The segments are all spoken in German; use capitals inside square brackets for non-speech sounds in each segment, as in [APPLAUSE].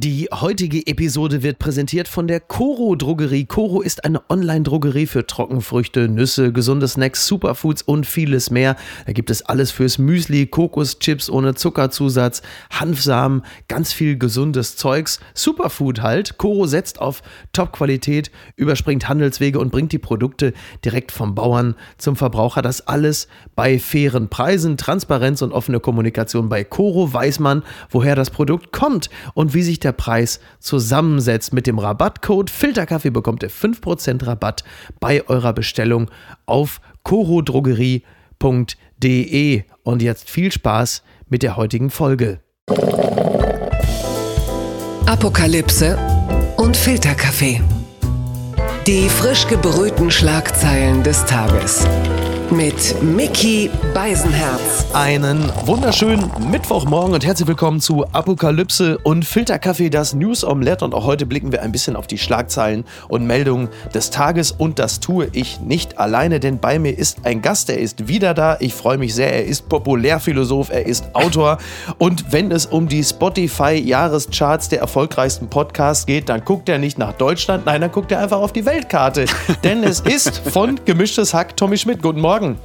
Die heutige Episode wird präsentiert von der Coro Drogerie. Coro ist eine Online-Drogerie für Trockenfrüchte, Nüsse, gesunde Snacks, Superfoods und vieles mehr. Da gibt es alles fürs Müsli, Kokoschips ohne Zuckerzusatz, Hanfsamen, ganz viel gesundes Zeugs. Superfood halt. Coro setzt auf Top-Qualität, überspringt Handelswege und bringt die Produkte direkt vom Bauern zum Verbraucher. Das alles bei fairen Preisen, Transparenz und offene Kommunikation. Bei Coro weiß man, woher das Produkt kommt und wie sich der Preis zusammensetzt. Mit dem Rabattcode Filterkaffee bekommt ihr 5% Rabatt bei eurer Bestellung auf corodrogerie.de. Und jetzt viel Spaß mit der heutigen Folge. Apokalypse und Filterkaffee. Die frisch gebrühten Schlagzeilen des Tages mit Mickey Beisenherz. Einen wunderschönen Mittwochmorgen und herzlich willkommen zu Apokalypse und Filterkaffee, das News Omelette. Und auch heute blicken wir ein bisschen auf die Schlagzeilen und Meldungen des Tages. Und das tue ich nicht alleine, denn bei mir ist ein Gast, der ist wieder da. Ich freue mich sehr. Er ist Populärphilosoph, er ist Autor. Und wenn es um die Spotify-Jahrescharts der erfolgreichsten Podcasts geht, dann guckt er nicht nach Deutschland, nein, dann guckt er einfach auf die Weltkarte. [LAUGHS] denn es ist von Gemischtes Hack Tommy Schmidt. Guten Morgen. Morgen.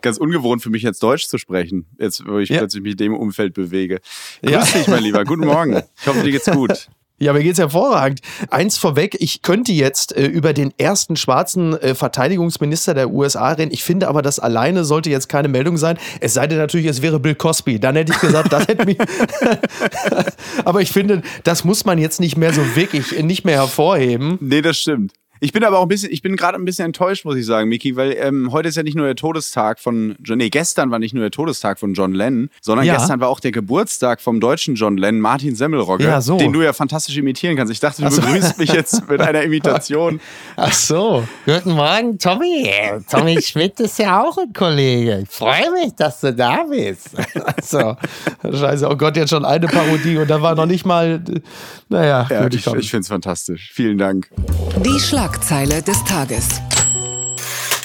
Ganz ungewohnt für mich jetzt Deutsch zu sprechen, jetzt wo ich ja. plötzlich mich in dem Umfeld bewege. Grüß ja. dich, mein Lieber. Guten Morgen. Ich hoffe, dir geht's gut. Ja, mir geht's hervorragend. Eins vorweg, ich könnte jetzt äh, über den ersten schwarzen äh, Verteidigungsminister der USA reden. Ich finde aber, das alleine sollte jetzt keine Meldung sein. Es sei denn natürlich, es wäre Bill Cosby. Dann hätte ich gesagt, das hätte mich. [LAUGHS] [LAUGHS] aber ich finde, das muss man jetzt nicht mehr so wirklich nicht mehr hervorheben. Nee, das stimmt. Ich bin aber auch ein bisschen, ich bin gerade ein bisschen enttäuscht, muss ich sagen, Miki, weil ähm, heute ist ja nicht nur der Todestag von John, nee, gestern war nicht nur der Todestag von John Lennon, sondern ja. gestern war auch der Geburtstag vom deutschen John Lennon, Martin Semmelrogge, ja, so. den du ja fantastisch imitieren kannst. Ich dachte, du so. begrüßt mich jetzt mit einer [LAUGHS] Imitation. Ach so. Guten Morgen, Tommy. Tommy Schmidt ist ja auch ein Kollege. Ich freue mich, dass du da bist. [LAUGHS] so. Scheiße, oh Gott, jetzt schon eine Parodie und da war noch nicht mal, naja. Ja, ich, ich finde es fantastisch. Vielen Dank. Die Schlag Schlagzeile des Tages.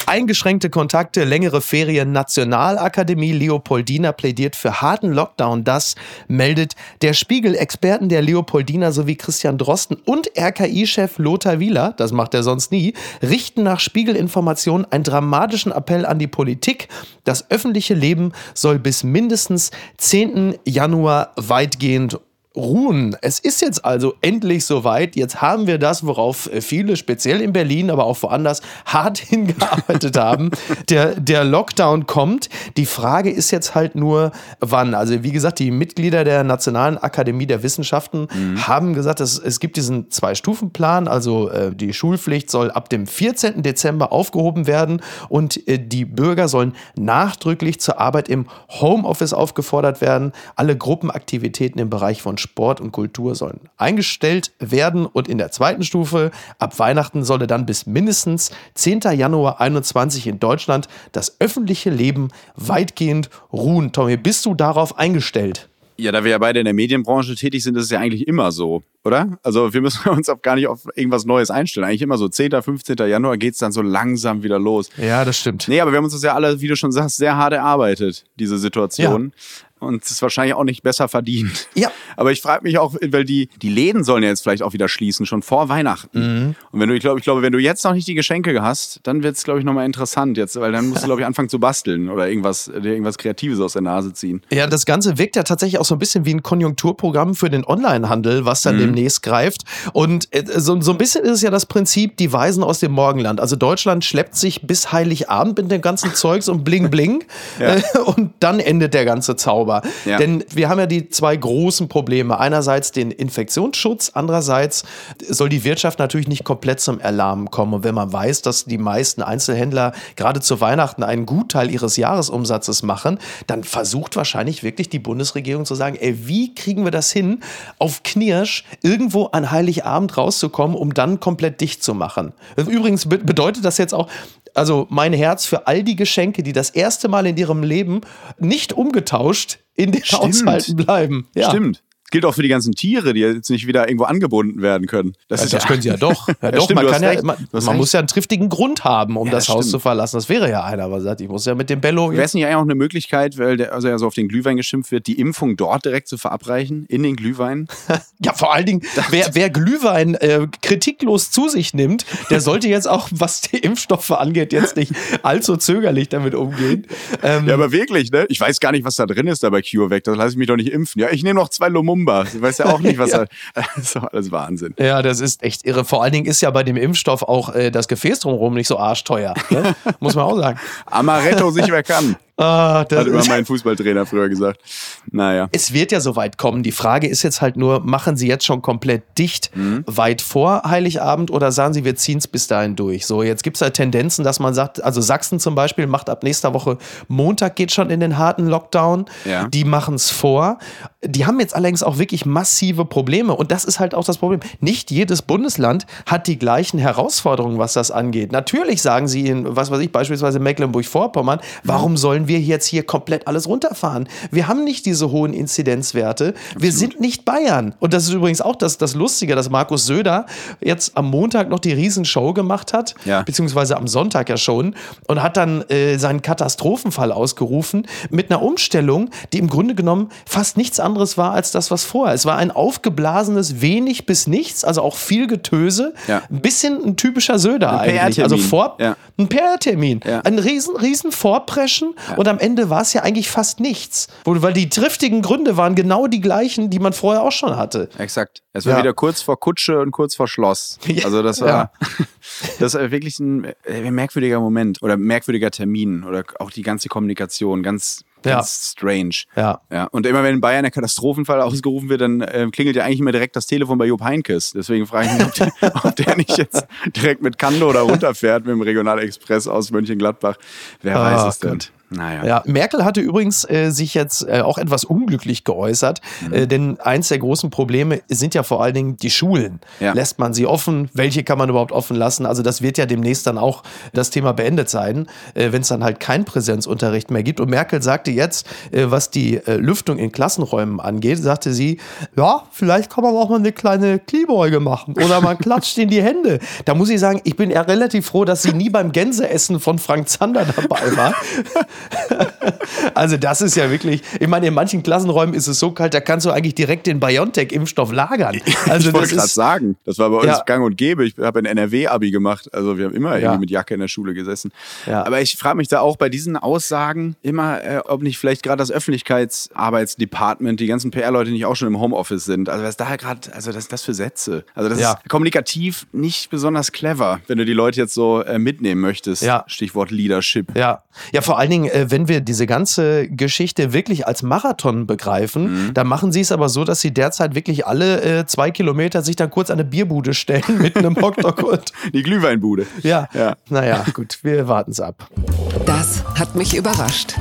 Eingeschränkte Kontakte, längere Ferien, Nationalakademie Leopoldina plädiert für harten Lockdown. Das meldet der Spiegel. Experten der Leopoldina sowie Christian Drosten und RKI-Chef Lothar Wieler, das macht er sonst nie, richten nach Spiegelinformationen einen dramatischen Appell an die Politik. Das öffentliche Leben soll bis mindestens 10. Januar weitgehend ruhen. Es ist jetzt also endlich soweit. Jetzt haben wir das, worauf äh, viele, speziell in Berlin, aber auch woanders, hart [LAUGHS] hingearbeitet haben. Der, der Lockdown kommt. Die Frage ist jetzt halt nur, wann. Also wie gesagt, die Mitglieder der Nationalen Akademie der Wissenschaften mhm. haben gesagt, es, es gibt diesen Zwei-Stufen-Plan. Also äh, die Schulpflicht soll ab dem 14. Dezember aufgehoben werden und äh, die Bürger sollen nachdrücklich zur Arbeit im Homeoffice aufgefordert werden. Alle Gruppenaktivitäten im Bereich von Sport und Kultur sollen eingestellt werden und in der zweiten Stufe ab Weihnachten solle dann bis mindestens 10. Januar 21 in Deutschland das öffentliche Leben weitgehend ruhen. Tommy, bist du darauf eingestellt? Ja, da wir ja beide in der Medienbranche tätig sind, ist es ja eigentlich immer so, oder? Also wir müssen [LAUGHS] uns auch gar nicht auf irgendwas Neues einstellen. Eigentlich immer so 10., 15. Januar geht es dann so langsam wieder los. Ja, das stimmt. Nee, aber wir haben uns das ja alle, wie du schon sagst, sehr hart erarbeitet, diese Situation. Und es ist wahrscheinlich auch nicht besser verdient. Ja. [LAUGHS] Aber ich frage mich auch, weil die, die Läden sollen ja jetzt vielleicht auch wieder schließen, schon vor Weihnachten. Mhm. Und wenn du, ich glaube, ich glaube, wenn du jetzt noch nicht die Geschenke hast, dann wird es, glaube ich, nochmal interessant jetzt, weil dann musst du, [LAUGHS] glaube ich, anfangen zu basteln oder irgendwas, dir irgendwas Kreatives aus der Nase ziehen. Ja, das Ganze wirkt ja tatsächlich auch so ein bisschen wie ein Konjunkturprogramm für den Onlinehandel, was dann mhm. demnächst greift. Und äh, so, so ein bisschen ist es ja das Prinzip, die Weisen aus dem Morgenland. Also Deutschland schleppt sich bis Heiligabend mit dem ganzen Zeugs und bling bling. [LAUGHS] ja. Äh, und dann endet der ganze Zauber sauber. Ja. Denn wir haben ja die zwei großen Probleme. Einerseits den Infektionsschutz, andererseits soll die Wirtschaft natürlich nicht komplett zum Erlahmen kommen. Und wenn man weiß, dass die meisten Einzelhändler gerade zu Weihnachten einen Gutteil ihres Jahresumsatzes machen, dann versucht wahrscheinlich wirklich die Bundesregierung zu sagen, ey, wie kriegen wir das hin, auf Knirsch irgendwo an Heiligabend rauszukommen, um dann komplett dicht zu machen. Übrigens bedeutet das jetzt auch, also mein Herz für all die Geschenke, die das erste Mal in ihrem Leben nicht umgetauscht in den Stimmt. Haushalten bleiben. Ja. Stimmt. Gilt auch für die ganzen Tiere, die jetzt nicht wieder irgendwo angebunden werden können. Das, ja, das ja, können sie ja doch. [LAUGHS] Ja, doch, stimmt, man, kann ja, man, man muss ja einen triftigen Grund haben, um das, das Haus zu verlassen. Das wäre ja einer, aber sagt, ich muss ja mit dem Bello. Wäre es nicht eigentlich auch eine Möglichkeit, weil der, also ja so auf den Glühwein geschimpft wird, die Impfung dort direkt zu verabreichen, in den Glühwein? [LAUGHS] ja, vor allen Dingen, wer, wer Glühwein äh, kritiklos zu sich nimmt, der sollte jetzt auch, was die Impfstoffe angeht, jetzt nicht allzu zögerlich damit umgehen. Ähm, ja, aber wirklich, ne? Ich weiß gar nicht, was da drin ist da bei CureVac. Das lasse ich mich doch nicht impfen. Ja, ich nehme noch zwei Lumumba. Ich weiß ja auch nicht, was [LAUGHS] ja. da. [LAUGHS] Das ist doch alles Wahnsinn. Ja, das ist echt irre. Vor allen Dingen ist ja bei dem Impfstoff auch äh, das Gefäß drumherum nicht so arschteuer. Ne? [LAUGHS] Muss man auch sagen. Amaretto sich wer kann. Ah, das Hat immer mein Fußballtrainer früher gesagt. Naja. Es wird ja so weit kommen. Die Frage ist jetzt halt nur, machen Sie jetzt schon komplett dicht mhm. weit vor Heiligabend oder sagen Sie, wir ziehen es bis dahin durch? So, jetzt gibt es halt Tendenzen, dass man sagt, also Sachsen zum Beispiel macht ab nächster Woche Montag geht schon in den harten Lockdown. Ja. Die machen es vor. Die haben jetzt allerdings auch wirklich massive Probleme. Und das ist halt auch das Problem. Nicht jedes Bundesland hat die gleichen Herausforderungen, was das angeht. Natürlich sagen sie in, was weiß ich, beispielsweise Mecklenburg-Vorpommern, warum sollen wir jetzt hier komplett alles runterfahren. Wir haben nicht diese hohen Inzidenzwerte. Absolut. Wir sind nicht Bayern. Und das ist übrigens auch das, das Lustige, dass Markus Söder jetzt am Montag noch die Riesenshow gemacht hat, ja. beziehungsweise am Sonntag ja schon, und hat dann äh, seinen Katastrophenfall ausgerufen mit einer Umstellung, die im Grunde genommen fast nichts anderes war als das, was vorher. Es war ein aufgeblasenes wenig bis nichts, also auch viel Getöse, ja. ein bisschen ein typischer Söder ein eigentlich. Also vor ja. ein PR-Termin. Ein riesen, riesen Vorpreschen und am Ende war es ja eigentlich fast nichts. Weil die triftigen Gründe waren genau die gleichen, die man vorher auch schon hatte. Exakt. Es war ja. wieder kurz vor Kutsche und kurz vor Schloss. Also das war, ja. [LAUGHS] das war wirklich ein äh, merkwürdiger Moment oder merkwürdiger Termin oder auch die ganze Kommunikation. Ganz, ganz ja. strange. Ja. ja. Und immer wenn in Bayern der Katastrophenfall ausgerufen wird, dann äh, klingelt ja eigentlich immer direkt das Telefon bei Job Heinkes. Deswegen frage ich mich, ob der, [LAUGHS] ob der nicht jetzt direkt mit Kando oder runterfährt mit dem Regionalexpress aus Mönchengladbach. Wer oh, weiß es denn? Naja. Ja, Merkel hatte übrigens äh, sich jetzt äh, auch etwas unglücklich geäußert, mhm. äh, denn eins der großen Probleme sind ja vor allen Dingen die Schulen. Ja. Lässt man sie offen? Welche kann man überhaupt offen lassen? Also das wird ja demnächst dann auch das Thema beendet sein, äh, wenn es dann halt kein Präsenzunterricht mehr gibt. Und Merkel sagte jetzt, äh, was die äh, Lüftung in Klassenräumen angeht, sagte sie, ja, vielleicht kann man auch mal eine kleine Kniebeuge machen oder man klatscht in die Hände. Da muss ich sagen, ich bin ja relativ froh, dass sie nie beim Gänseessen von Frank Zander dabei war. [LAUGHS] [LAUGHS] also das ist ja wirklich, ich meine, in manchen Klassenräumen ist es so kalt, da kannst du eigentlich direkt den BioNTech-Impfstoff lagern. Also ich wollte gerade sagen, das war bei uns ja. gang und gäbe. Ich habe ein NRW-Abi gemacht, also wir haben immer ja. irgendwie mit Jacke in der Schule gesessen. Ja. Aber ich frage mich da auch bei diesen Aussagen immer, äh, ob nicht vielleicht gerade das Öffentlichkeitsarbeitsdepartment, die ganzen PR-Leute nicht auch schon im Homeoffice sind. Also was da gerade, also das, das für Sätze. Also das ist kommunikativ nicht besonders clever, wenn du die Leute jetzt so äh, mitnehmen möchtest. Stichwort Leadership. Ja, ja vor allen Dingen äh, wenn wir diese ganze Geschichte wirklich als Marathon begreifen, mhm. dann machen sie es aber so, dass sie derzeit wirklich alle äh, zwei Kilometer sich dann kurz an eine Bierbude stellen mit einem [LAUGHS] Hotdog und die Glühweinbude. Ja. ja. Naja, gut, wir warten es ab. Das hat mich überrascht.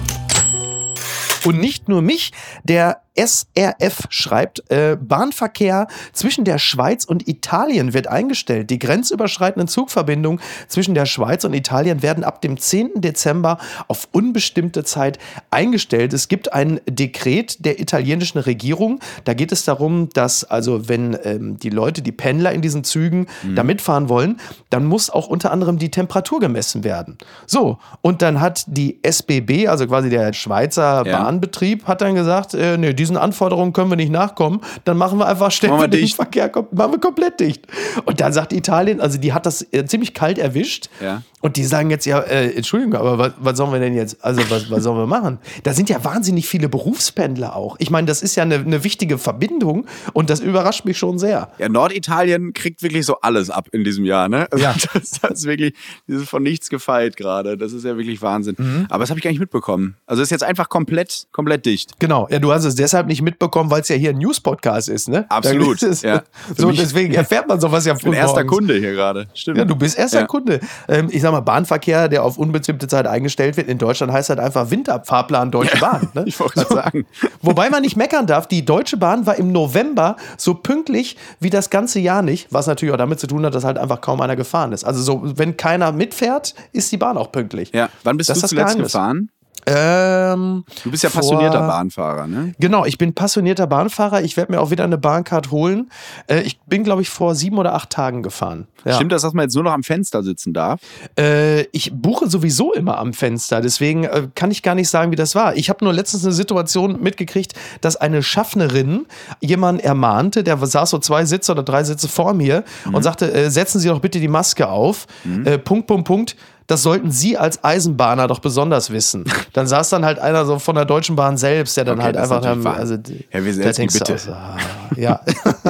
Und nicht nur mich, der SRF schreibt, äh, Bahnverkehr zwischen der Schweiz und Italien wird eingestellt. Die grenzüberschreitenden Zugverbindungen zwischen der Schweiz und Italien werden ab dem 10. Dezember auf unbestimmte Zeit eingestellt. Es gibt ein Dekret der italienischen Regierung. Da geht es darum, dass also wenn ähm, die Leute, die Pendler in diesen Zügen mhm. da mitfahren wollen, dann muss auch unter anderem die Temperatur gemessen werden. So, und dann hat die SBB, also quasi der Schweizer ja. Bahnbetrieb, hat dann gesagt, äh, nee, die diesen Anforderungen können wir nicht nachkommen, dann machen wir einfach, stellen wir den Verkehr machen wir komplett dicht. Und dann sagt Italien, also die hat das äh, ziemlich kalt erwischt. Ja. Und die sagen jetzt, ja, äh, Entschuldigung, aber was, was, sollen wir denn jetzt, also was, was sollen wir machen? Da sind ja wahnsinnig viele Berufspendler auch. Ich meine, das ist ja eine, eine wichtige Verbindung und das überrascht mich schon sehr. Ja, Norditalien kriegt wirklich so alles ab in diesem Jahr, ne? Also ja. [LAUGHS] Das, das ist wirklich, das ist von nichts gefeit gerade. Das ist ja wirklich Wahnsinn. Mhm. Aber das habe ich gar nicht mitbekommen. Also ist jetzt einfach komplett, komplett dicht. Genau. Ja, du hast es deshalb nicht mitbekommen, weil es ja hier ein News-Podcast ist, ne? Absolut. Es, ja. [LAUGHS] So, deswegen [LAUGHS] erfährt man sowas ja früh. Ich bin erster Kunde hier gerade. Stimmt. Ja, du bist erster ja. Kunde. Ähm, ich sag mal, Bahnverkehr, der auf unbestimmte Zeit eingestellt wird. In Deutschland heißt halt einfach Winterfahrplan Deutsche Bahn. Ne? [LAUGHS] ich wollte so. sagen. Wobei man nicht meckern darf, die Deutsche Bahn war im November so pünktlich wie das ganze Jahr nicht, was natürlich auch damit zu tun hat, dass halt einfach kaum einer gefahren ist. Also so, wenn keiner mitfährt, ist die Bahn auch pünktlich. Ja, wann bist das du zuletzt gefahren? Ähm, du bist ja passionierter Bahnfahrer, ne? Genau, ich bin passionierter Bahnfahrer. Ich werde mir auch wieder eine Bahncard holen. Äh, ich bin, glaube ich, vor sieben oder acht Tagen gefahren. Ja. Stimmt das, dass man jetzt nur noch am Fenster sitzen darf? Äh, ich buche sowieso immer am Fenster. Deswegen äh, kann ich gar nicht sagen, wie das war. Ich habe nur letztens eine Situation mitgekriegt, dass eine Schaffnerin jemanden ermahnte, der saß so zwei Sitze oder drei Sitze vor mir mhm. und sagte, äh, setzen Sie doch bitte die Maske auf. Mhm. Äh, Punkt, Punkt, Punkt das sollten Sie als Eisenbahner doch besonders wissen. Dann saß dann halt einer so von der Deutschen Bahn selbst, der dann okay, halt einfach. Dann, also, Herr Wieselski, bitte. Aus, ah, ja.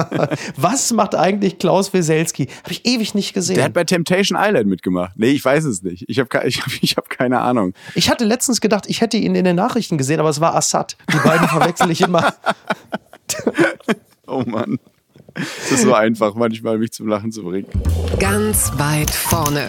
[LAUGHS] Was macht eigentlich Klaus Wieselski? Habe ich ewig nicht gesehen. Der hat bei Temptation Island mitgemacht. Nee, ich weiß es nicht. Ich habe [LAUGHS] ich hab, ich hab keine Ahnung. Ich hatte letztens gedacht, ich hätte ihn in den Nachrichten gesehen, aber es war Assad. Die beiden verwechsel ich immer. [LAUGHS] oh Mann. Es ist so einfach, manchmal mich zum Lachen zu bringen. Ganz weit vorne.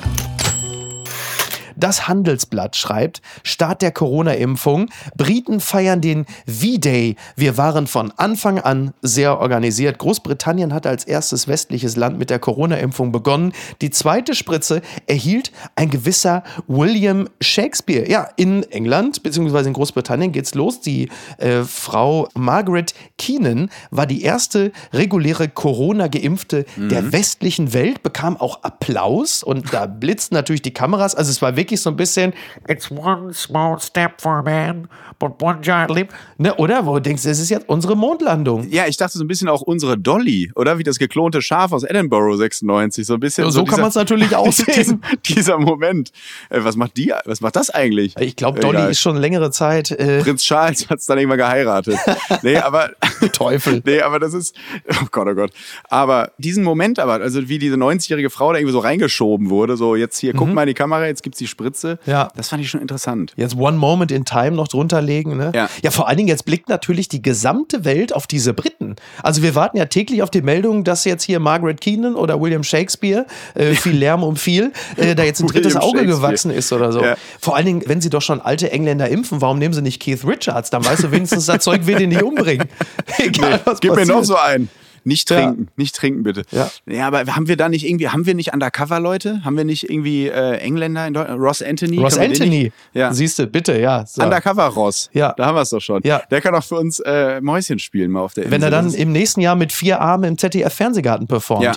Das Handelsblatt schreibt, Start der Corona-Impfung, Briten feiern den V-Day. Wir waren von Anfang an sehr organisiert. Großbritannien hat als erstes westliches Land mit der Corona-Impfung begonnen. Die zweite Spritze erhielt ein gewisser William Shakespeare. Ja, in England bzw. in Großbritannien geht's los. Die äh, Frau Margaret Keenan war die erste reguläre Corona-Geimpfte mhm. der westlichen Welt, bekam auch Applaus und da blitzten natürlich die Kameras. Also es war wirklich wirklich so ein bisschen It's one small step for a man, but one giant leap. Ne, oder? Wo du denkst, das ist jetzt unsere Mondlandung. Ja, ich dachte so ein bisschen auch unsere Dolly, oder? Wie das geklonte Schaf aus Edinburgh 96. So ein bisschen. Ja, so, so kann man es natürlich [LAUGHS] aussehen. dieser Moment. Äh, was macht die? Was macht das eigentlich? Ich glaube, Dolly Egal. ist schon längere Zeit. Äh Prinz Charles hat es dann irgendwann geheiratet. [LAUGHS] nee, aber. [LAUGHS] Teufel. nee, aber das ist. Oh Gott, oh Gott. Aber diesen Moment aber, also wie diese 90-jährige Frau da irgendwie so reingeschoben wurde, so jetzt hier, mhm. guck mal in die Kamera, jetzt gibt's die Spritze. Ja. Das fand ich schon interessant. Jetzt One Moment in Time noch drunter legen. Ne? Ja. ja, vor allen Dingen jetzt blickt natürlich die gesamte Welt auf diese Briten. Also wir warten ja täglich auf die Meldung, dass jetzt hier Margaret Keenan oder William Shakespeare, äh, viel Lärm um viel, äh, da jetzt ein drittes Auge gewachsen ist oder so. Ja. Vor allen Dingen, wenn sie doch schon alte Engländer impfen, warum nehmen sie nicht Keith Richards? Dann weißt du wenigstens, das Zeug will den nicht umbringen. [LAUGHS] Egal, nee, was gib passiert. mir noch so einen. Nicht trinken, ja. nicht trinken bitte. Ja. ja, aber haben wir da nicht irgendwie, haben wir nicht Undercover-Leute? Haben wir nicht irgendwie äh, Engländer in Deutschland? Ross Anthony? Ross Anthony, ja. siehst du, bitte, ja. So. Undercover-Ross, ja. da haben wir es doch schon. Ja. Der kann auch für uns äh, Mäuschen spielen mal auf der Insel. Wenn er dann im nächsten Jahr mit vier Armen im ZDF-Fernsehgarten performt. Ja,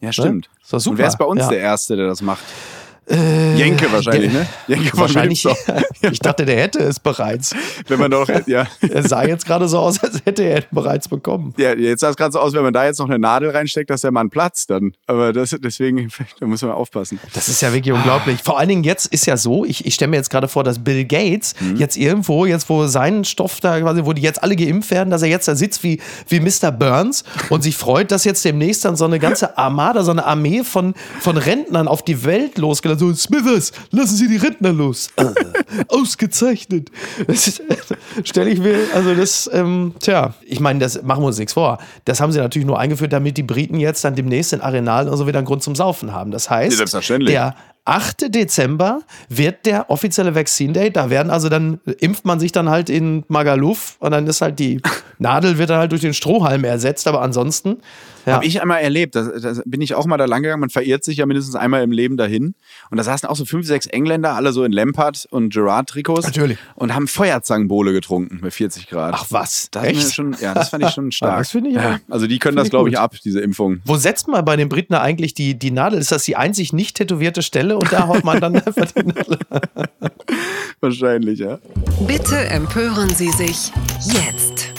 ja stimmt. Ne? So super. Und wer ist bei uns der Erste, der das macht? Äh, Jenke wahrscheinlich, der, ne? Jenke wahrscheinlich. [LAUGHS] ich dachte, der hätte es bereits. Wenn man doch, ja. [LAUGHS] Er sah jetzt gerade so aus, als hätte er es bereits bekommen. Ja, jetzt sah es gerade so aus, wenn man da jetzt noch eine Nadel reinsteckt, dass der Mann platzt dann. Aber das, deswegen, [LAUGHS] da muss man aufpassen. Das ist ja wirklich unglaublich. Vor allen Dingen jetzt ist ja so, ich, ich stelle mir jetzt gerade vor, dass Bill Gates mhm. jetzt irgendwo, jetzt wo sein Stoff da quasi, wo die jetzt alle geimpft werden, dass er jetzt da sitzt wie, wie Mr. Burns und sich freut, dass jetzt demnächst dann so eine ganze Armada, so eine Armee von, von Rentnern auf die Welt losgeht so, Smithers, lassen Sie die Rentner los. [LAUGHS] Ausgezeichnet. [LAUGHS] Stelle ich mir, also das, ähm, tja, ich meine, das machen wir uns nichts vor. Das haben sie natürlich nur eingeführt, damit die Briten jetzt dann demnächst in Arenal und so wieder einen Grund zum Saufen haben. Das heißt, der 8. Dezember wird der offizielle Vaccine Day. Da werden also dann, impft man sich dann halt in Magaluf und dann ist halt die [LAUGHS] Nadel wird dann halt durch den Strohhalm ersetzt. Aber ansonsten ja. Habe ich einmal erlebt. Da, bin ich auch mal da lang gegangen. Man verirrt sich ja mindestens einmal im Leben dahin. Und da saßen auch so fünf, sechs Engländer, alle so in Lampard und Gerard-Trikots. Natürlich. Und haben Feuerzangenbowle getrunken bei 40 Grad. Ach was? Das Echt? Schon, ja, das fand ich schon [LAUGHS] stark. das finde ich ja. Also die können das, glaube ich, ab, diese Impfung. Wo setzt man bei den Briten eigentlich die, die Nadel? Ist das die einzig nicht tätowierte Stelle und da haut man dann einfach die Nadel? [LAUGHS] Wahrscheinlich, ja. Bitte empören Sie sich jetzt.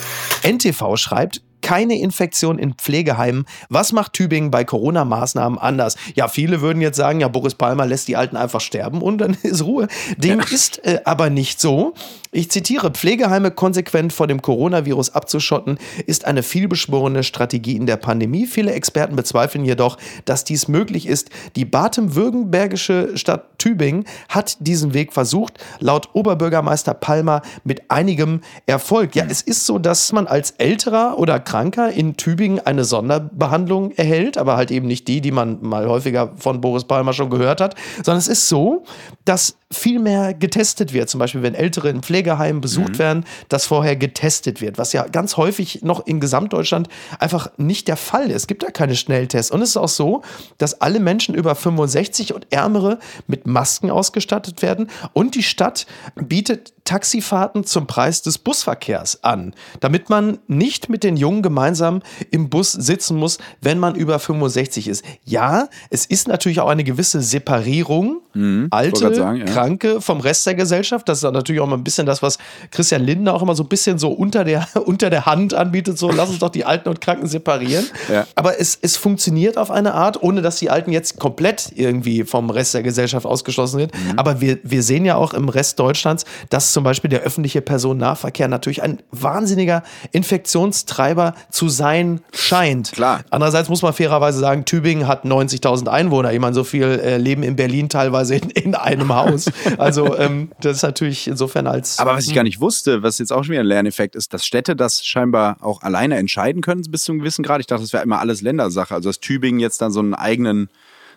NTV schreibt, keine Infektion in Pflegeheimen. Was macht Tübingen bei Corona-Maßnahmen anders? Ja, viele würden jetzt sagen, ja, Boris Palmer lässt die Alten einfach sterben und dann [LAUGHS] ist Ruhe. Dem ja. ist äh, aber nicht so. Ich zitiere, Pflegeheime konsequent vor dem Coronavirus abzuschotten, ist eine vielbeschworene Strategie in der Pandemie. Viele Experten bezweifeln jedoch, dass dies möglich ist. Die baden-württembergische Stadt Tübingen hat diesen Weg versucht, laut Oberbürgermeister Palmer mit einigem Erfolg. Ja, es ist so, dass man als älterer oder Kranker in Tübingen eine Sonderbehandlung erhält, aber halt eben nicht die, die man mal häufiger von Boris Palmer schon gehört hat, sondern es ist so, dass viel mehr getestet wird. Zum Beispiel, wenn Ältere in Pflegeheimen besucht mhm. werden, dass vorher getestet wird, was ja ganz häufig noch in Gesamtdeutschland einfach nicht der Fall ist. Es gibt da keine Schnelltests. Und es ist auch so, dass alle Menschen über 65 und Ärmere mit Masken ausgestattet werden. Und die Stadt bietet Taxifahrten zum Preis des Busverkehrs an, damit man nicht mit den Jungen gemeinsam im Bus sitzen muss, wenn man über 65 ist. Ja, es ist natürlich auch eine gewisse Separierung, mhm, alte, sagen, ja. Kranke vom Rest der Gesellschaft. Das ist natürlich auch mal ein bisschen das, was Christian Lindner auch immer so ein bisschen so unter der, [LAUGHS] unter der Hand anbietet, so lass uns doch die Alten und Kranken separieren. Ja. Aber es, es funktioniert auf eine Art, ohne dass die Alten jetzt komplett irgendwie vom Rest der Gesellschaft ausgeschlossen sind. Mhm. Aber wir, wir sehen ja auch im Rest Deutschlands, dass zum Beispiel der öffentliche Personennahverkehr natürlich ein wahnsinniger Infektionstreiber zu sein scheint. Klar. Andererseits muss man fairerweise sagen, Tübingen hat 90.000 Einwohner. Ich meine, so viel äh, leben in Berlin teilweise in, in einem Haus. Also ähm, das ist natürlich insofern als. Aber was ich gar nicht wusste, was jetzt auch schon wieder ein Lerneffekt ist, dass Städte das scheinbar auch alleine entscheiden können bis zu einem gewissen Grad. Ich dachte, das wäre immer alles Ländersache. Also dass Tübingen jetzt dann so einen eigenen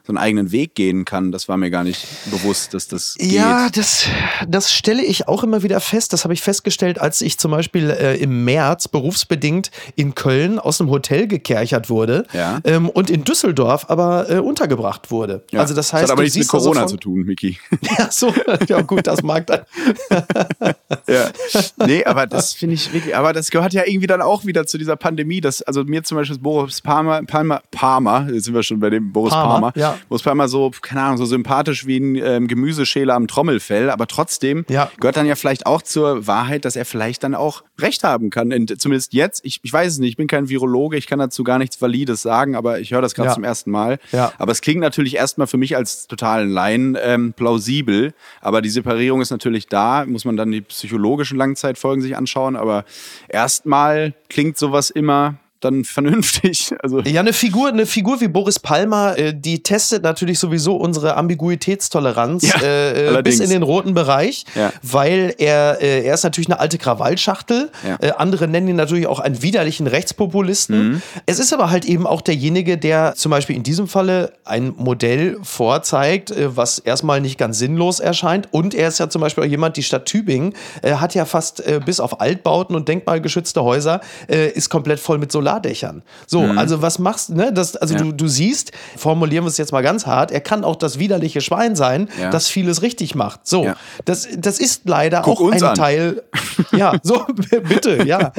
so einen eigenen Weg gehen kann. Das war mir gar nicht bewusst, dass das geht. Ja, das, das stelle ich auch immer wieder fest. Das habe ich festgestellt, als ich zum Beispiel äh, im März berufsbedingt in Köln aus einem Hotel gekerchert wurde ja. ähm, und in Düsseldorf aber äh, untergebracht wurde. Ja. Also das heißt, das hat aber nichts mit Corona also von, zu tun, Miki. [LAUGHS] Ja, so, ja gut, das mag dann. [LAUGHS] ja. Nee, aber das finde ich wirklich, aber das gehört ja irgendwie dann auch wieder zu dieser Pandemie, dass, also mir zum Beispiel Boris Palmer, Palmer, Palmer, jetzt sind wir schon bei dem Boris Palmer, Palmer ja wo es war immer so, keine Ahnung, so sympathisch wie ein ähm, Gemüseschäler am Trommelfell, aber trotzdem ja. gehört dann ja vielleicht auch zur Wahrheit, dass er vielleicht dann auch recht haben kann. Und zumindest jetzt, ich, ich weiß es nicht, ich bin kein Virologe, ich kann dazu gar nichts Valides sagen, aber ich höre das gerade ja. zum ersten Mal. Ja. Aber es klingt natürlich erstmal für mich als totalen Laien ähm, plausibel, aber die Separierung ist natürlich da, muss man dann die psychologischen Langzeitfolgen sich anschauen, aber erstmal klingt sowas immer dann vernünftig. [LAUGHS] Also ja, eine Figur, eine Figur wie Boris Palmer, äh, die testet natürlich sowieso unsere Ambiguitätstoleranz ja, äh, äh bis in den roten Bereich, ja. weil er, äh, er ist natürlich eine alte Krawallschachtel. Ja. Äh, andere nennen ihn natürlich auch einen widerlichen Rechtspopulisten. Mhm. Es ist aber halt eben auch derjenige, der zum Beispiel in diesem Falle ein Modell vorzeigt, äh, was erstmal nicht ganz sinnlos erscheint. Und er ist ja zum Beispiel auch jemand, die Stadt Tübingen hat ja fast bis auf Altbauten und denkmalgeschützte Häuser ist komplett voll mit Solar Solardächern. So, mhm. also was machst ne, das? Also ja. du, du siehst, formulieren wir es jetzt mal ganz hart, er kann auch das widerliche Schwein sein, ja. das vieles richtig macht. So, ja. das, das ist leider Guck auch ein an. Teil. [LAUGHS] Ja, so, bitte, ja.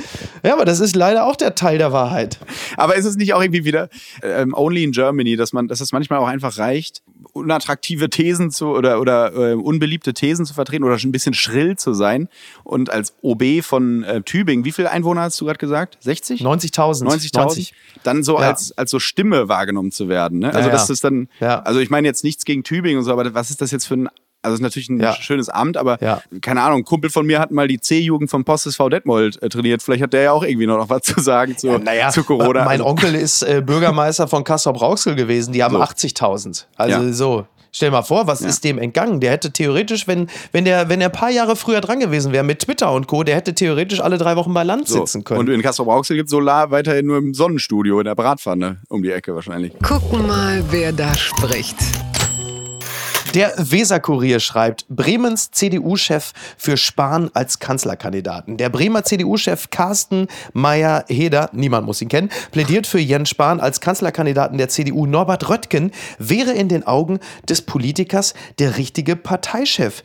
Ja, aber das ist leider auch der Teil der Wahrheit. Aber ist es nicht auch irgendwie wieder ähm, only in Germany, dass man, dass es manchmal auch einfach reicht, unattraktive Thesen zu oder, oder äh, unbeliebte Thesen zu vertreten oder schon ein bisschen schrill zu sein. Und als OB von äh, Tübingen, wie viele Einwohner hast du gerade gesagt? 60? 90.000. 90.000. Dann so ja. als, als so Stimme wahrgenommen zu werden. Ne? Also, ja, das ist dann, also ich meine jetzt nichts gegen Tübingen und so, aber was ist das jetzt für ein also es ist natürlich ein ja. schönes Amt, aber ja. keine Ahnung, ein Kumpel von mir hat mal die C-Jugend vom Post SV Detmold äh, trainiert. Vielleicht hat der ja auch irgendwie noch was [LAUGHS] zu sagen zu, ja, zu Corona. Mein also Onkel ist äh, Bürgermeister von Kassel-Brauxel gewesen. Die haben so. 80.000. Also so. Stell dir mal vor, was ja. ist dem entgangen? Der hätte theoretisch, wenn, wenn der, wenn er ein paar Jahre früher dran gewesen wäre mit Twitter und Co., der hätte theoretisch alle drei Wochen bei Land so. sitzen können. Und in Kassel Brauxel gibt Solar weiterhin nur im Sonnenstudio in der Bratpfanne um die Ecke wahrscheinlich. Gucken mal, wer da spricht. Der Weser-Kurier schreibt, Bremens CDU-Chef für Spahn als Kanzlerkandidaten. Der Bremer CDU-Chef Carsten Meyer-Heder, niemand muss ihn kennen, plädiert für Jens Spahn als Kanzlerkandidaten der CDU. Norbert Röttgen wäre in den Augen des Politikers der richtige Parteichef.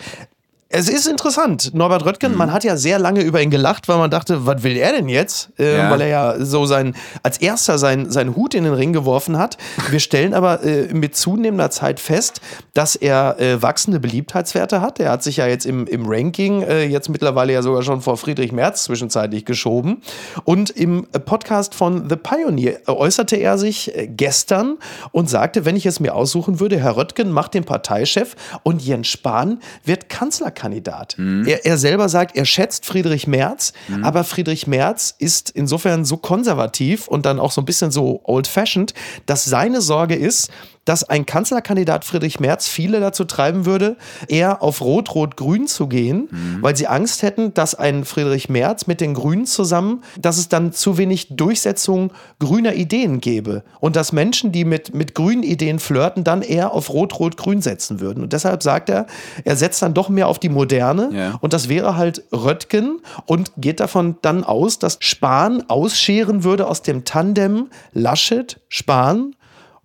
Es ist interessant. Norbert Röttgen, mhm. man hat ja sehr lange über ihn gelacht, weil man dachte, was will er denn jetzt? Äh, ja. Weil er ja so sein, als erster seinen sein Hut in den Ring geworfen hat. Wir stellen aber äh, mit zunehmender Zeit fest, dass er äh, wachsende Beliebtheitswerte hat. Er hat sich ja jetzt im, im Ranking äh, jetzt mittlerweile ja sogar schon vor Friedrich Merz zwischenzeitlich geschoben. Und im Podcast von The Pioneer äußerte er sich äh, gestern und sagte, wenn ich es mir aussuchen würde, Herr Röttgen macht den Parteichef und Jens Spahn wird Kanzlerkandidat. Kandidat. Mhm. Er, er, selber sagt, er schätzt Friedrich Merz, mhm. aber Friedrich Merz ist insofern so konservativ und dann auch so ein bisschen so old-fashioned, dass seine Sorge ist, dass ein Kanzlerkandidat Friedrich Merz viele dazu treiben würde, eher auf Rot-Rot-Grün zu gehen, mhm. weil sie Angst hätten, dass ein Friedrich Merz mit den Grünen zusammen, dass es dann zu wenig Durchsetzung grüner Ideen gäbe und dass Menschen, die mit, mit grünen Ideen flirten, dann eher auf Rot-Rot-Grün setzen würden. Und deshalb sagt er, er setzt dann doch mehr auf die Moderne ja. und das wäre halt Röttgen und geht davon dann aus, dass Spahn ausscheren würde aus dem Tandem Laschet, Spahn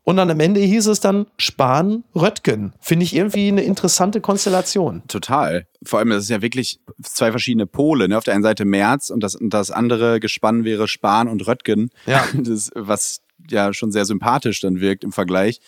Und dann am Ende hieß es dann Spahn-Röttgen. Finde ich irgendwie eine interessante Konstellation. Total. Vor allem, das ist ja wirklich zwei verschiedene Pole. Ne? Auf der einen Seite Merz und das, und das andere Gespann wäre Spahn und Röttgen. Ja. [LAUGHS] Das, was ja schon sehr sympathisch dann wirkt im Vergleich.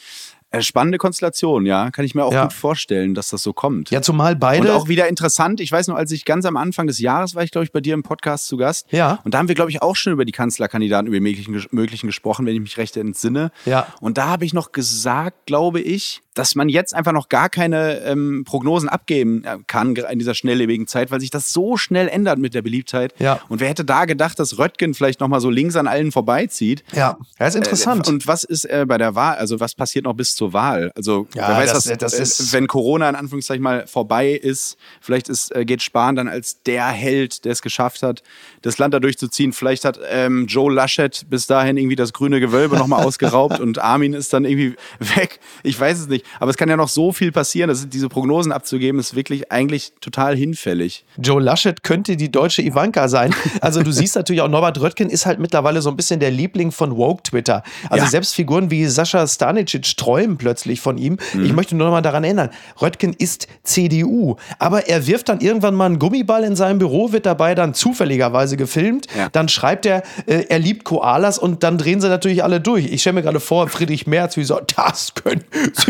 Äh, spannende Konstellation, ja. Kann ich mir auch ja. gut vorstellen, dass das so kommt. Ja, zumal beide. Und auch wieder interessant. Ich weiß noch, als ich ganz am Anfang des Jahres war ich, glaube ich, bei dir im Podcast zu Gast. Ja. Und da haben wir, glaube ich, auch schon über die Kanzlerkandidaten, über die möglichen, möglichen gesprochen, wenn ich mich recht entsinne. Ja. Und da habe ich noch gesagt, glaube ich, dass man jetzt einfach noch gar keine ähm, Prognosen abgeben äh, kann in dieser schnelllebigen Zeit, weil sich das so schnell ändert mit der Beliebtheit. Ja. Und wer hätte da gedacht, dass Röttgen vielleicht nochmal so links an allen vorbeizieht? Ja, das ist interessant. Äh, und was ist äh, bei der Wahl, also was passiert noch bis zur Wahl? Also ja, wer weiß, das, was, das äh, ist wenn Corona in Anführungszeichen mal vorbei ist, vielleicht ist, äh, geht Spahn dann als der Held, der es geschafft hat, das Land da durchzuziehen. Vielleicht hat ähm, Joe Laschet bis dahin irgendwie das grüne Gewölbe nochmal [LAUGHS] ausgeraubt und Armin ist dann irgendwie weg. Ich weiß es nicht. Aber es kann ja noch so viel passieren. Das, diese Prognosen abzugeben, ist wirklich eigentlich total hinfällig. Joe Laschet könnte die deutsche Ivanka sein. Also du [LAUGHS] siehst natürlich auch, Norbert Röttgen ist halt mittlerweile so ein bisschen der Liebling von Woke-Twitter. Also ja. selbst Figuren wie Sascha Stanicic träumen plötzlich von ihm. Mhm. Ich möchte nur noch mal daran erinnern, Röttgen ist CDU. Aber er wirft dann irgendwann mal einen Gummiball in seinem Büro, wird dabei dann zufälligerweise gefilmt. Ja. Dann schreibt er, äh, er liebt Koalas und dann drehen sie natürlich alle durch. Ich stelle mir gerade vor, Friedrich Merz, wie so, das können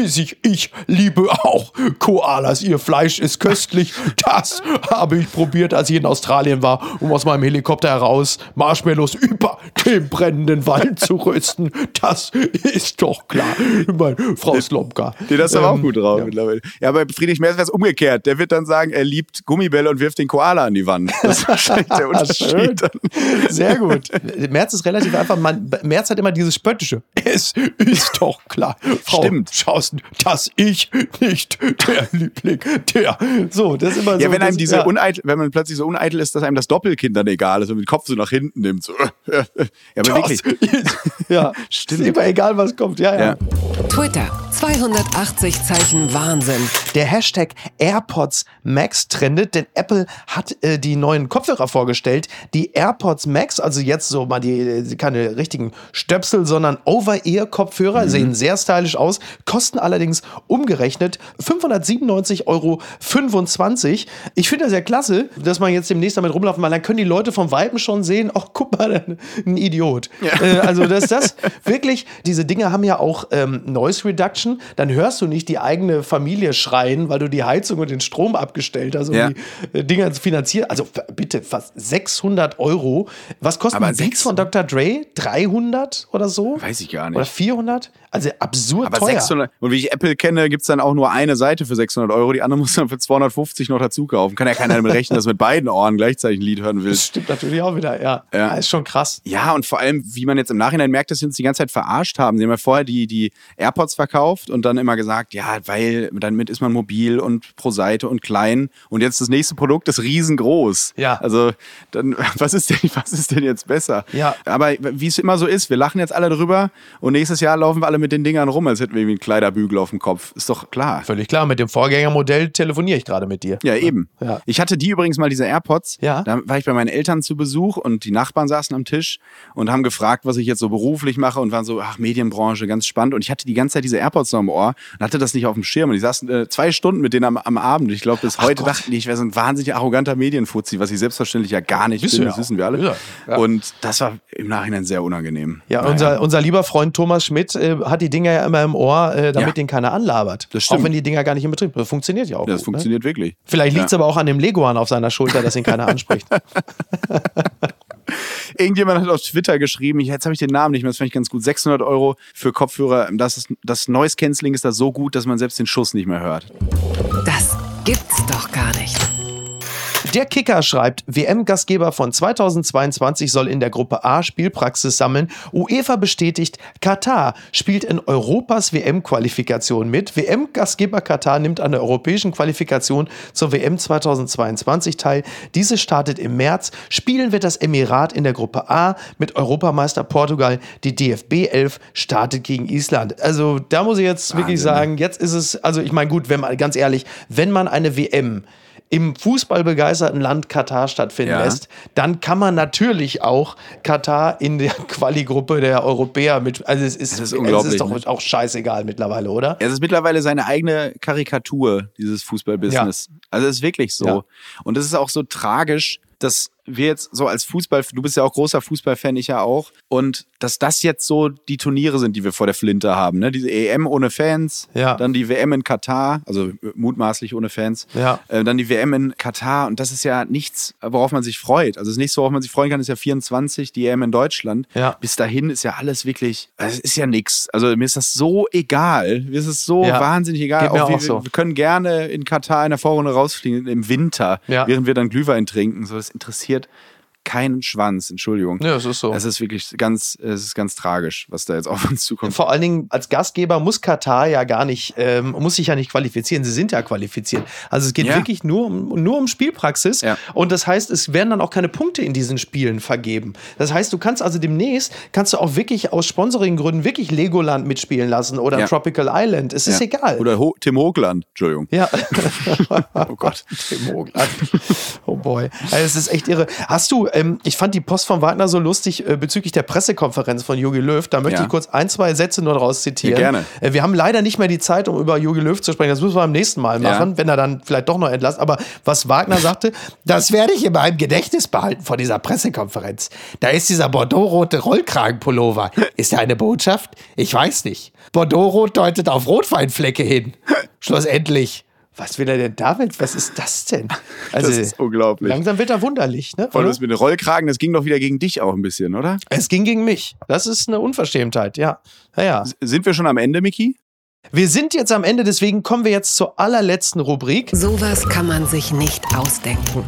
sie sich, ich liebe auch Koalas. Ihr Fleisch ist köstlich. Das habe ich probiert, als ich in Australien war, um aus meinem Helikopter heraus Marshmallows über den brennenden Wald zu rüsten. Das ist doch klar. Mein Frau Slomka. Den hast du ähm, aber auch gut drauf ja. mittlerweile. Ja, bei Friedrich Merz wäre es umgekehrt. Der wird dann sagen, er liebt Gummibälle und wirft den Koala an die Wand. Das ist wahrscheinlich der [LAUGHS] Unterschied. Sehr gut. [LAUGHS] Merz ist relativ einfach. Man, Merz hat immer dieses Spöttische. Es ist doch klar. Frau Stimmt. Schausen, dass ich nicht der Liebling, der. So, das ist immer so. Ja, wenn einem diese ja. Uneitel, wenn man plötzlich so uneitel ist, dass einem das Doppelkind dann egal ist und den Kopf so nach hinten nimmt. So. [LAUGHS] ja, aber wirklich. [LAUGHS] ja, stimmt. Ist immer egal, was kommt. Ja, ja. ja. Twitter, 280 Zeichen Wahnsinn. Der Hashtag AirPods Max trendet, denn Apple hat äh, die neuen Kopfhörer vorgestellt. Die AirPods Max, also jetzt so mal die, keine richtigen Stöpsel, sondern Over-Ear-Kopfhörer, mhm. sehen sehr stylisch aus, kosten allerdings umgerechnet 597,25 Euro. Ich finde das ja klasse, dass man jetzt demnächst damit rumlaufen, weil dann können die Leute vom Weiben schon sehen, ach guck mal, [LAUGHS] ein Idiot. Ja. Äh, also dass das [LAUGHS] wirklich, diese Dinge haben ja auch ähm, Noise Reduction, dann hörst du nicht die eigene Familie schreien, weil du die Heizung und den Strom abgestellt hast und ja. die äh, Dinger finanziert. Also bitte, fast 600 Euro. Was kostet ein Beats von Dr. Dre? 300 oder so? Weiß ich gar nicht. Oder 400? Also absurd Aber teuer. 600, und wie ich Apple kenne, gibt es dann auch nur eine Seite für 600 Euro. Die andere muss man für 250 noch dazu kaufen. Kann ja keiner damit rechnen, dass mit beiden Ohren gleichzeitig ein Lied hören will. Das stimmt natürlich auch wieder, ja. ja. ja. Ist schon krass. Ja, und vor allem, wie man jetzt im Nachhinein merkt, dass sie uns die ganze Zeit verarscht haben. Sie haben ja vorher die, die AirPods verkauft und dann immer gesagt, ja, weil damit ist man mobil und pro Seite und klein. Und jetzt das nächste Produkt ist riesengroß. Ja. Also, dann, was ist denn, was ist denn jetzt besser? Ja. Aber wie es immer so ist, wir lachen jetzt alle drüber und nächstes Jahr laufen wir alle mit den Dingern rum, als hätten wir irgendwie einen Kleiderbügel auf dem Kopf. Ist doch klar. Völlig klar. Mit dem Vorgängermodell telefoniere ich gerade mit dir. Ja, eben. Ja. Ich hatte die übrigens mal, diese AirPods. Ja. Da war ich bei meinen Eltern zu Besuch und die Nachbarn saßen am Tisch und haben gefragt, was ich jetzt so beruflich mache und waren so, ach, Medienbranche, ganz spannend. Und ich hatte die ganze Zeit diese AirPods noch im Ohr und hatte das nicht auf dem Schirm. Und die saßen äh, zwei Stunden mit denen am, am Abend. Ich glaube, bis ach heute Gott. dachten die, ich wäre so ein wahnsinnig arroganter Medienfuzzi, was ich selbstverständlich ja gar nicht bin. Das wissen wir alle. Ja. Und das war im Nachhinein sehr unangenehm. Ja, naja. unser, unser lieber Freund Thomas Schmidt äh, hat die Dinger ja immer im Ohr, äh, damit ja. den keiner anlabert. Das stimmt. Auch wenn die Dinger gar nicht in Betrieb sind. Das funktioniert ja auch. Das gut, ne? funktioniert ne? wirklich. Vielleicht liegt es aber auch an dem Leguan auf seiner Schulter, dass ihn keiner anspricht. [LAUGHS] [LAUGHS] Irgendjemand hat auf Twitter geschrieben, jetzt habe ich den Namen nicht mehr, das fand ich ganz gut, 600 Euro für Kopfhörer. Das, ist, das Noise Cancelling ist da so gut, dass man selbst den Schuss nicht mehr hört. Das gibt's doch gar nicht. Der Kicker schreibt, WM-Gastgeber von 2022 soll in der Gruppe A Spielpraxis sammeln. UEFA bestätigt, Katar spielt in Europas WM-Qualifikation mit. WM-Gastgeber Katar nimmt an der europäischen Qualifikation zur WM 2022 teil. Diese startet im März. Spielen wird das Emirat in der Gruppe A mit Europameister Portugal. Die DFB 11 startet gegen Island. Also da muss ich jetzt Wahnsinn. wirklich sagen, jetzt ist es, also ich meine gut, wenn man ganz ehrlich, wenn man eine WM im fußballbegeisterten Land Katar stattfinden ja. lässt, dann kann man natürlich auch Katar in der [LAUGHS] Quali-Gruppe der Europäer mit. Also es ist, ist, es ist doch ne? auch scheißegal mittlerweile, oder? Es ist mittlerweile seine eigene Karikatur, dieses Fußballbusiness. Ja. Also es ist wirklich so. Und es ist auch so tragisch, dass wir jetzt so als Fußball, du bist ja auch großer Fußballfan, ich ja auch, und dass das jetzt so die Turniere sind, die wir vor der Flinte haben, ne? Diese EM ohne Fans, ja. dann die WM in Katar, also mutmaßlich ohne Fans, ja. Äh, dann die WM in Katar und das ist ja nichts, worauf man sich freut. Also das nächste, worauf man sich freuen kann, ist ja 24, die EM in Deutschland. Ja. Bis dahin ist ja alles wirklich, es ist ja nichts. Also mir ist das so egal, mir ist es so wahnsinnig egal. Auch auch wir, so. wir, können gerne in Katar in der Vorrunde rausfliegen im Winter, während wir dann Glühwein trinken. So, das interessiert passiert, keinen Schwanz, Entschuldigung. Ja, es ist so. Es ist wirklich ganz, es ist ganz tragisch, was da jetzt auf uns zukommt. Vor allen Dingen als Gastgeber muss Katar ja gar nicht, ähm, muss sich ja nicht qualifizieren. Sie sind ja qualifiziert. Also es geht ja. wirklich nur um, nur um Spielpraxis. Ja. Und das heißt, es werden dann auch keine Punkte in diesen Spielen vergeben. Das heißt, du kannst also demnächst, kannst du auch wirklich aus Sponsoringgründen wirklich Legoland mitspielen lassen oder ja. Tropical Island. Es ist egal. Oder Ho Tim Hoogland, Entschuldigung. Ja. [LAUGHS] oh Gott. [LAUGHS] Tim Hoogland. Oh boy. Also es ist echt irre. Hast du, ähm, ich fand die Post von Wagner so lustig äh, bezüglich der Pressekonferenz von Jogi Löw. Da möchte ja. ich kurz ein, zwei Sätze nur daraus zitieren. Ja, gerne. Äh, wir haben leider nicht mehr die Zeit, um über Jogi Löw zu sprechen. Das müssen wir beim nächsten Mal machen, ja. wenn er dann vielleicht doch noch entlässt. Aber was Wagner sagte, [LAUGHS] das werde ich in meinem Gedächtnis behalten vor dieser Pressekonferenz. Da ist dieser Bordeaux-rote Rollkragenpullover. Ist er eine Botschaft? Ich weiß nicht. Bordeaux-rot deutet auf Rotweinflecke hin. [LAUGHS] Schlussendlich was will er denn damit? Was ist das denn? Also, das ist unglaublich. Langsam wird er wunderlich, ne? Vor allem das mit den Rollkragen, das ging doch wieder gegen dich auch ein bisschen, oder? Es ging gegen mich. Das ist eine Unverschämtheit, ja. ja, ja. Sind wir schon am Ende, Miki? Wir sind jetzt am Ende, deswegen kommen wir jetzt zur allerletzten Rubrik. Sowas kann man sich nicht ausdenken.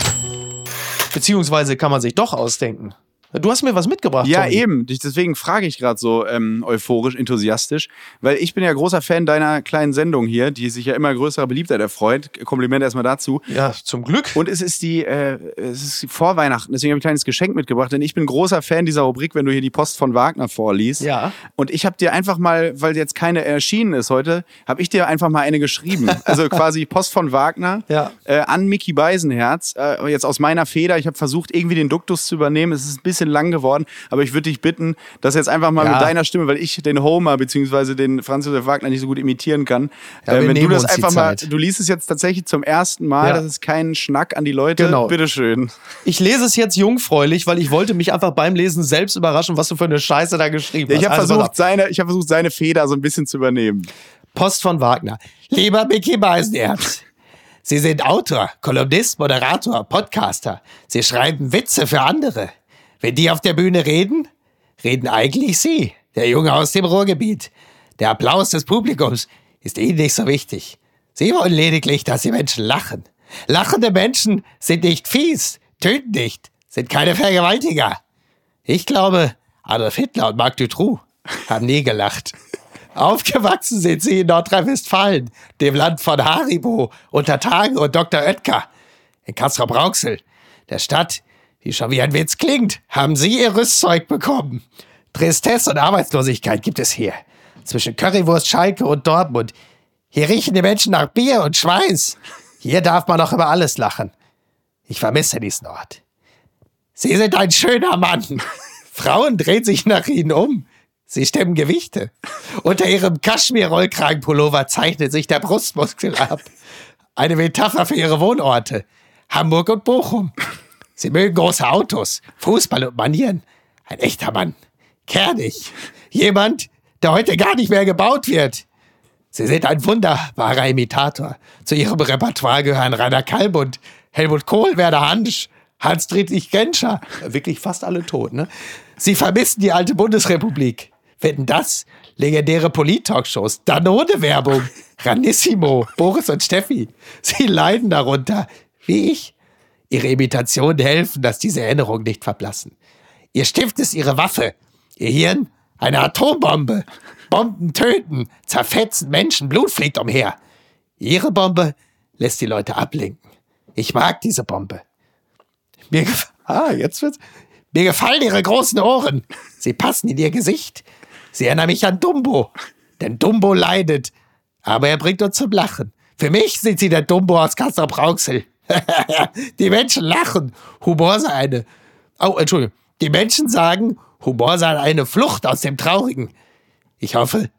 Beziehungsweise kann man sich doch ausdenken. Du hast mir was mitgebracht. Ja, Tommy. eben. Deswegen frage ich gerade so ähm, euphorisch, enthusiastisch, weil ich bin ja großer Fan deiner kleinen Sendung hier, die sich ja immer größerer Beliebtheit erfreut. Kompliment erstmal dazu. Ja, zum Glück. Und es ist die, äh, es ist die Vorweihnachten, deswegen habe ich ein kleines Geschenk mitgebracht, denn ich bin großer Fan dieser Rubrik, wenn du hier die Post von Wagner vorliest. Ja. Und ich habe dir einfach mal, weil jetzt keine erschienen ist heute, habe ich dir einfach mal eine geschrieben. [LAUGHS] Also quasi Post von Wagner ja. äh, an Mickey Beisenherz. Äh, jetzt aus meiner Feder. Ich habe versucht, irgendwie den Duktus zu übernehmen. Es ist ein bisschen bisschen lang geworden, aber ich würde dich bitten, das jetzt einfach mal ja. mit deiner Stimme, weil ich den Homer bzw. den Franz Josef Wagner nicht so gut imitieren kann. Ja, äh, wenn du das einfach mal, du liest es jetzt tatsächlich zum ersten Mal, ja. das ist kein Schnack an die Leute. Genau. Bitteschön. Ich lese es jetzt jungfräulich, weil ich wollte mich einfach beim Lesen selbst überraschen, was du für eine Scheiße da geschrieben hast. Ich habe also, versucht, seine, ich hab versucht, seine Feder so ein bisschen zu übernehmen. Post von Wagner. Lieber Mickey Beisenherz. Sie sind Autor, Kolumnist, Moderator, Podcaster. Sie schreiben Witze für andere. Wenn die auf der Bühne reden, reden eigentlich Sie, der Junge aus dem Ruhrgebiet. Der Applaus des Publikums ist Ihnen nicht so wichtig. Sie wollen lediglich, dass die Menschen lachen. Lachende Menschen sind nicht fies, töten nicht, sind keine Vergewaltiger. Ich glaube, Adolf Hitler und Marc Dutroux haben nie gelacht. Aufgewachsen sind sie in Nordrhein-Westfalen, dem Land von Haribo, Untertagen und Dr. Oetker. In Kastrop-Rauxel, der Stadt, die schon wie ein Witz klingt, haben Sie Ihr Rüstzeug bekommen. Tristesse und Arbeitslosigkeit gibt es hier. Zwischen Currywurst, Schalke und Dortmund. Hier riechen die Menschen nach Bier und Schweiß. Hier darf man auch über alles lachen. Ich vermisse diesen Ort. Sie sind ein schöner Mann. [LAUGHS] Frauen drehen sich nach Ihnen um. Sie stemmen Gewichte. Unter Ihrem Kaschmir-Rollkragenpullover zeichnet sich der Brustmuskel ab. Eine Metapher für Ihre Wohnorte. Hamburg und Bochum. Sie mögen große Autos, Fußball und Manieren. Ein echter Mann. Kernig. Jemand, der heute gar nicht mehr gebaut wird. Sie sind ein wunderbarer Imitator. Zu ihrem Repertoire gehören Rainer Kalbund, Helmut Kohl, Werner Hansch, Hans-Dietrich Genscher. Wirklich fast alle tot, ne? Sie vermissen die alte Bundesrepublik. Wetten das? Legendäre Polit-Talkshows, Danone-Werbung, Ranissimo, Boris und Steffi. Sie leiden darunter. Wie ich. Ihre Imitationen helfen, dass diese Erinnerungen nicht verblassen. Ihr Stift ist Ihre Waffe. Ihr Hirn eine Atombombe. Bomben töten, zerfetzen Menschen, Blut fliegt umher. Ihre Bombe lässt die Leute ablenken. Ich mag diese Bombe. Mir, [LAUGHS] ah, jetzt wird's. Mir gefallen ihre großen Ohren. Sie passen in ihr Gesicht. Sie erinnern mich an Dumbo. Denn Dumbo leidet. Aber er bringt uns zum Lachen. Für mich sind sie der Dumbo aus Kassel-Brauxel. [LAUGHS] Die Menschen lachen. Humor sei eine. Oh, Entschuldigung. Die Menschen sagen, Humor sei eine Flucht aus dem Traurigen. Ich hoffe,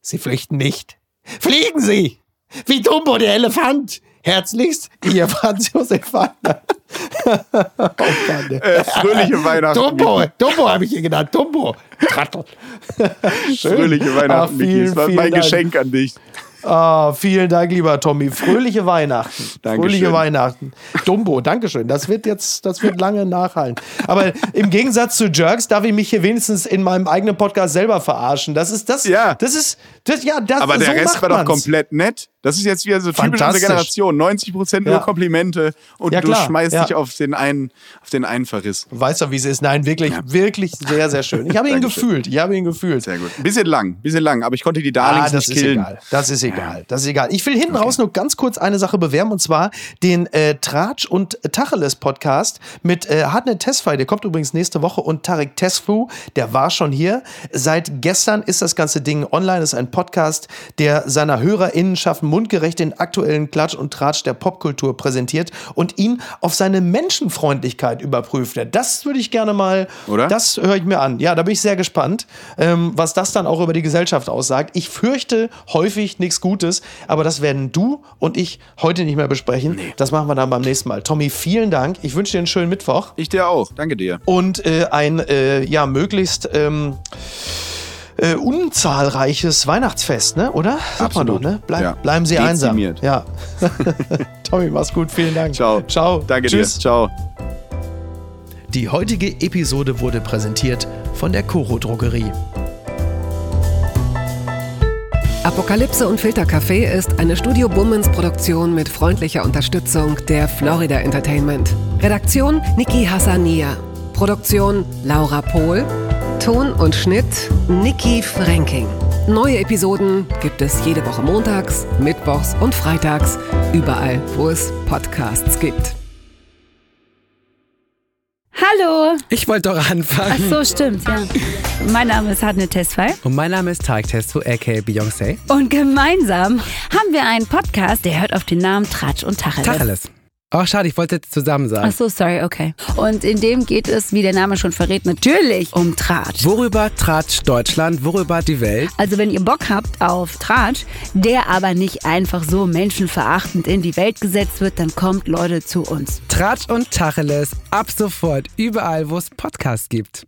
Sie flüchten nicht. Fliegen Sie! Wie Dumbo der Elefant! Herzlichst, Ihr Franz Josef Wagner. äh, fröhliche Weihnachten. Dumbo, Dumbo habe ich hier genannt. Dumbo. Trottel. Fröhliche Weihnachten, Ach, vielen, Das war mein Dank. Geschenk an dich. Oh, vielen Dank, lieber Tommy. Fröhliche [LAUGHS] Weihnachten. Dankeschön. Fröhliche Weihnachten. Dumbo, Dankeschön. Das wird jetzt, das wird lange nachhallen. Aber im Gegensatz zu Jerks darf ich mich hier wenigstens in meinem eigenen Podcast selber verarschen. Das ist das. Ja. Das ist, das, ja, das Aber der so Rest war doch komplett nett. Das ist jetzt wieder so typisch unsere Generation. 90 Prozent nur ja. Komplimente und ja, du schmeißt dich auf den einen, auf den einen Verriss. Weißt du, wie es ist? Nein, wirklich, wirklich sehr, sehr schön. Ich habe ihn [LAUGHS] gefühlt. Ich habe ihn gefühlt. Sehr gut. Ein bisschen lang, ein bisschen lang, aber ich konnte die Darlings ah, das nicht ist killen. Egal. Das ist egal. Das ist egal. Ich will hinten okay. raus nur ganz kurz eine Sache bewerben und zwar den äh, Tratsch und Tacheles Podcast mit äh, Hartnett Tesfaye. Der kommt übrigens nächste Woche und Tarek Tesfu, der war schon hier. Seit gestern ist das ganze Ding online. Das ist ein Podcast, der seiner HörerInnenschaft mundgerecht den aktuellen Klatsch und Tratsch der Popkultur präsentiert und ihn auf seine Menschenfreundlichkeit überprüft. Das würde ich gerne mal, Oder? das höre ich mir an. Ja, da bin ich sehr gespannt, ähm, was das dann auch über die Gesellschaft aussagt. Ich fürchte häufig nichts Gutes, aber das werden du und ich heute nicht mehr besprechen. Nee. Das machen wir dann beim nächsten Mal. Tommy, vielen Dank. Ich wünsche dir einen schönen Mittwoch. Ich dir auch. Danke dir. Und äh, ein, äh, ja, möglichst. Ähm, äh, unzahlreiches Weihnachtsfest, ne? Oder? Sagt Absolut. man doch, ne? Bleib, ja. Bleiben Sie Dezimiert. einsam. Ja. [LAUGHS] Tommy, mach's gut. Vielen Dank. Ciao. Ciao. Danke Tschüss. dir. Ciao. Die heutige Episode wurde präsentiert von der Coro Drogerie. Apokalypse und Filtercafé ist eine Studio Bummens Produktion mit freundlicher Unterstützung der Florida Entertainment. Redaktion Niki Hassania. Produktion Laura Pohl. Ton und Schnitt Niki Franking. Neue Episoden gibt es jede Woche montags, mittwochs und freitags, überall, wo es Podcasts gibt. Hallo. Ich wollte doch anfangen. Ach so, stimmt, ja. Mein Name ist Hadne Tesfay. Und mein Name ist Tarek Testu, aka Beyoncé. Und gemeinsam haben wir einen Podcast, der hört auf den Namen Tratsch und Tacheles. Tacheles. Oh, schade, ich wollte jetzt zusammen sagen. Ach so, sorry, okay. Und in dem geht es, wie der Name schon verrät, natürlich um Tratsch. Worüber Tratsch Deutschland, worüber die Welt? Also wenn ihr Bock habt auf Tratsch, der aber nicht einfach so menschenverachtend in die Welt gesetzt wird, dann kommt Leute zu uns. Tratsch und Tacheles ab sofort überall, wo es Podcasts gibt.